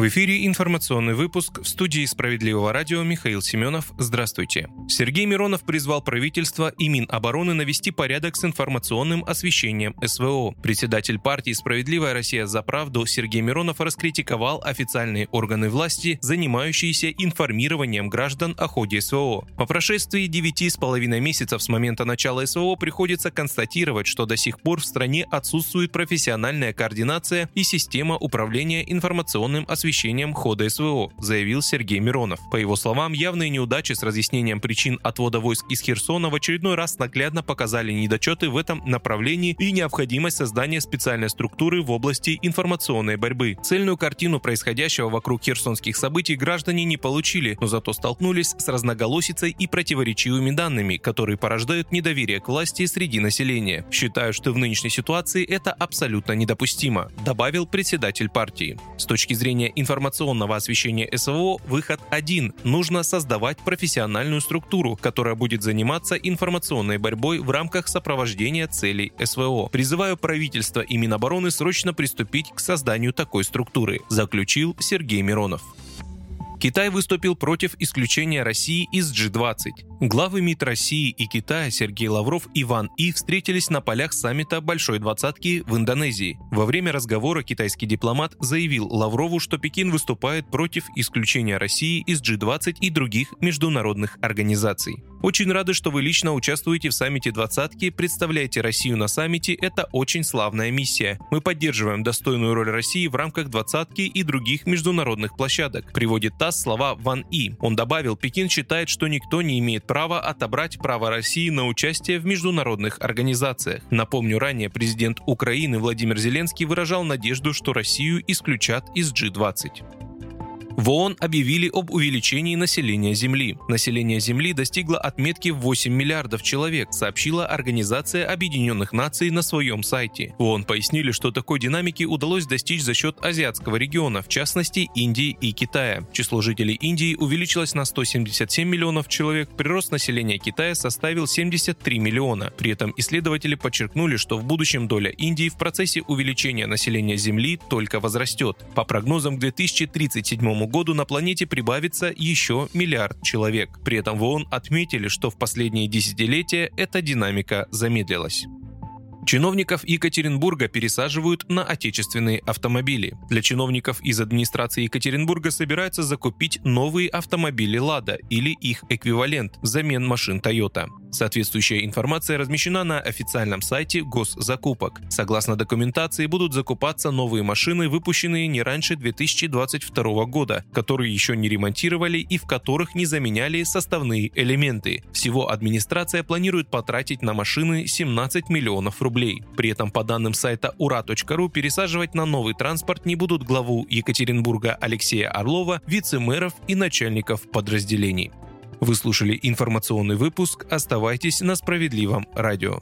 В эфире информационный выпуск в студии «Справедливого радио» Михаил Семенов. Здравствуйте. Сергей Миронов призвал правительство и Минобороны навести порядок с информационным освещением СВО. Председатель партии «Справедливая Россия за правду» Сергей Миронов раскритиковал официальные органы власти, занимающиеся информированием граждан о ходе СВО. По прошествии девяти с половиной месяцев с момента начала СВО приходится констатировать, что до сих пор в стране отсутствует профессиональная координация и система управления информационным освещением освещением хода СВО, заявил Сергей Миронов. По его словам, явные неудачи с разъяснением причин отвода войск из Херсона в очередной раз наглядно показали недочеты в этом направлении и необходимость создания специальной структуры в области информационной борьбы. Цельную картину происходящего вокруг херсонских событий граждане не получили, но зато столкнулись с разноголосицей и противоречивыми данными, которые порождают недоверие к власти среди населения. Считаю, что в нынешней ситуации это абсолютно недопустимо, добавил председатель партии. С точки зрения информационного освещения СВО выход один. Нужно создавать профессиональную структуру, которая будет заниматься информационной борьбой в рамках сопровождения целей СВО. Призываю правительство и Минобороны срочно приступить к созданию такой структуры, заключил Сергей Миронов. Китай выступил против исключения России из G20. Главы МИД России и Китая Сергей Лавров и Ван И встретились на полях саммита Большой Двадцатки в Индонезии. Во время разговора китайский дипломат заявил Лаврову, что Пекин выступает против исключения России из G20 и других международных организаций. Очень рады, что вы лично участвуете в саммите двадцатки, представляете Россию на саммите. Это очень славная миссия. Мы поддерживаем достойную роль России в рамках двадцатки и других международных площадок. Приводит ТАСС слова Ван И. Он добавил, Пекин считает, что никто не имеет права отобрать право России на участие в международных организациях. Напомню, ранее президент Украины Владимир Зеленский выражал надежду, что Россию исключат из G20. В ООН объявили об увеличении населения Земли. Население Земли достигло отметки в 8 миллиардов человек, сообщила Организация Объединенных Наций на своем сайте. В ООН пояснили, что такой динамики удалось достичь за счет азиатского региона, в частности Индии и Китая. Число жителей Индии увеличилось на 177 миллионов человек, прирост населения Китая составил 73 миллиона. При этом исследователи подчеркнули, что в будущем доля Индии в процессе увеличения населения Земли только возрастет. По прогнозам к 2037 году году на планете прибавится еще миллиард человек. При этом в ООН отметили, что в последние десятилетия эта динамика замедлилась. Чиновников Екатеринбурга пересаживают на отечественные автомобили. Для чиновников из администрации Екатеринбурга собираются закупить новые автомобили «Лада» или их эквивалент взамен машин Toyota. Соответствующая информация размещена на официальном сайте госзакупок. Согласно документации, будут закупаться новые машины, выпущенные не раньше 2022 года, которые еще не ремонтировали и в которых не заменяли составные элементы. Всего администрация планирует потратить на машины 17 миллионов рублей. При этом, по данным сайта ура.ру, пересаживать на новый транспорт не будут главу Екатеринбурга Алексея Орлова, вице-мэров и начальников подразделений. Вы слушали информационный выпуск. Оставайтесь на справедливом радио.